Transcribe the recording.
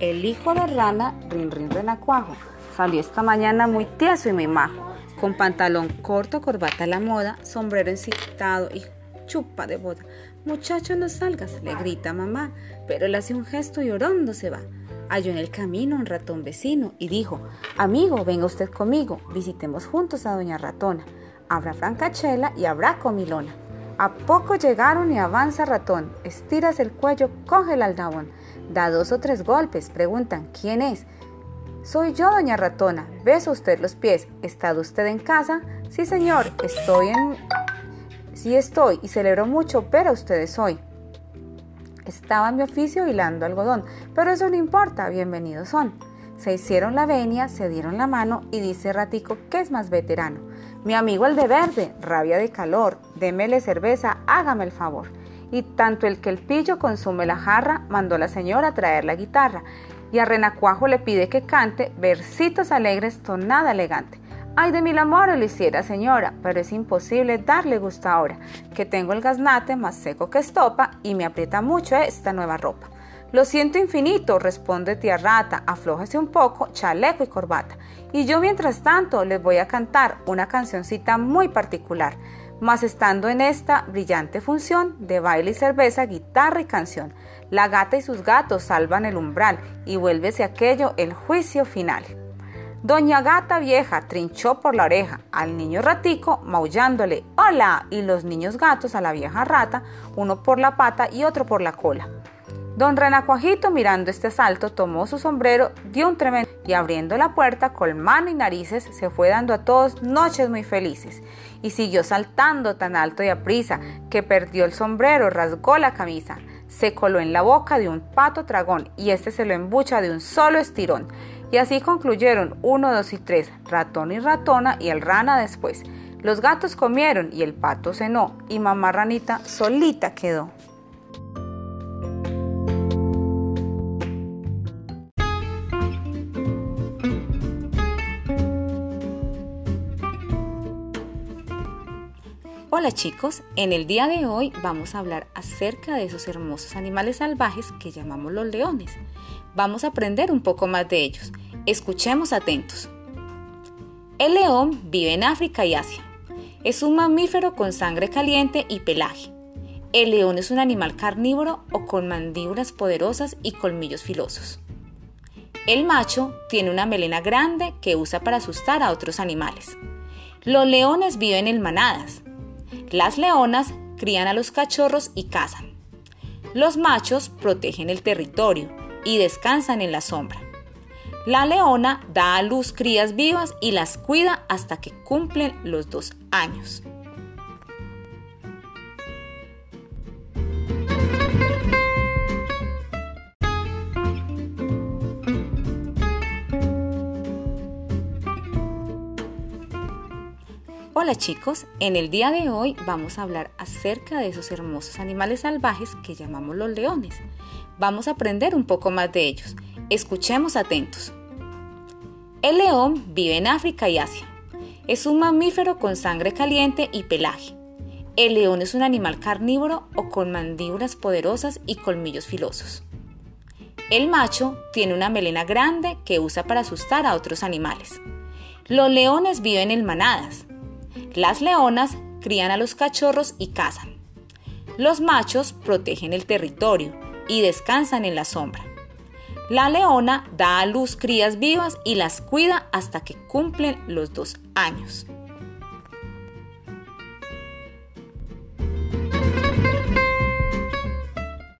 El hijo de rana, Rin Rin Renacuajo, salió esta mañana muy tieso y muy majo, con pantalón corto, corbata a la moda, sombrero encitado y chupa de boda. Muchacho, no salgas, le grita mamá, pero él hace un gesto y orondo se va. Halló en el camino un ratón vecino y dijo, amigo, venga usted conmigo, visitemos juntos a doña ratona. Habrá francachela y habrá comilona. A poco llegaron y avanza ratón, estiras el cuello, coge el aldabón, da dos o tres golpes, preguntan, ¿quién es? Soy yo, doña ratona, beso usted los pies, ¿está usted en casa? Sí, señor, estoy en... Sí estoy y celebro mucho pero ustedes hoy. Estaba en mi oficio hilando algodón, pero eso no importa, bienvenidos son. Se hicieron la venia, se dieron la mano y dice Ratico que es más veterano. Mi amigo el de verde, rabia de calor, démele cerveza, hágame el favor. Y tanto el que el pillo consume la jarra, mandó la señora a traer la guitarra. Y a Renacuajo le pide que cante versitos alegres, tonada elegante. Ay, de mil amores lo hiciera, señora, pero es imposible darle gusto ahora, que tengo el gaznate más seco que estopa y me aprieta mucho esta nueva ropa. Lo siento infinito, responde tía rata, aflójese un poco, chaleco y corbata. Y yo mientras tanto les voy a cantar una cancioncita muy particular, más estando en esta brillante función de baile y cerveza, guitarra y canción. La gata y sus gatos salvan el umbral y vuélvese aquello el juicio final. Doña Gata Vieja trinchó por la oreja al niño ratico maullándole ¡Hola! y los niños gatos a la vieja rata, uno por la pata y otro por la cola. Don Renacuajito mirando este asalto tomó su sombrero, dio un tremendo y abriendo la puerta con mano y narices se fue dando a todos noches muy felices y siguió saltando tan alto y aprisa que perdió el sombrero, rasgó la camisa, se coló en la boca de un pato tragón y este se lo embucha de un solo estirón. Y así concluyeron uno, dos y tres, ratón y ratona y el rana después. Los gatos comieron y el pato cenó y mamá ranita solita quedó. Hola chicos, en el día de hoy vamos a hablar acerca de esos hermosos animales salvajes que llamamos los leones. Vamos a aprender un poco más de ellos. Escuchemos atentos. El león vive en África y Asia. Es un mamífero con sangre caliente y pelaje. El león es un animal carnívoro o con mandíbulas poderosas y colmillos filosos. El macho tiene una melena grande que usa para asustar a otros animales. Los leones viven en manadas. Las leonas crían a los cachorros y cazan. Los machos protegen el territorio y descansan en la sombra. La leona da a luz crías vivas y las cuida hasta que cumplen los dos años. Hola chicos, en el día de hoy vamos a hablar acerca de esos hermosos animales salvajes que llamamos los leones. Vamos a aprender un poco más de ellos. Escuchemos atentos. El león vive en África y Asia. Es un mamífero con sangre caliente y pelaje. El león es un animal carnívoro o con mandíbulas poderosas y colmillos filosos. El macho tiene una melena grande que usa para asustar a otros animales. Los leones viven en manadas. Las leonas crían a los cachorros y cazan. Los machos protegen el territorio y descansan en la sombra. La leona da a luz crías vivas y las cuida hasta que cumplen los dos años.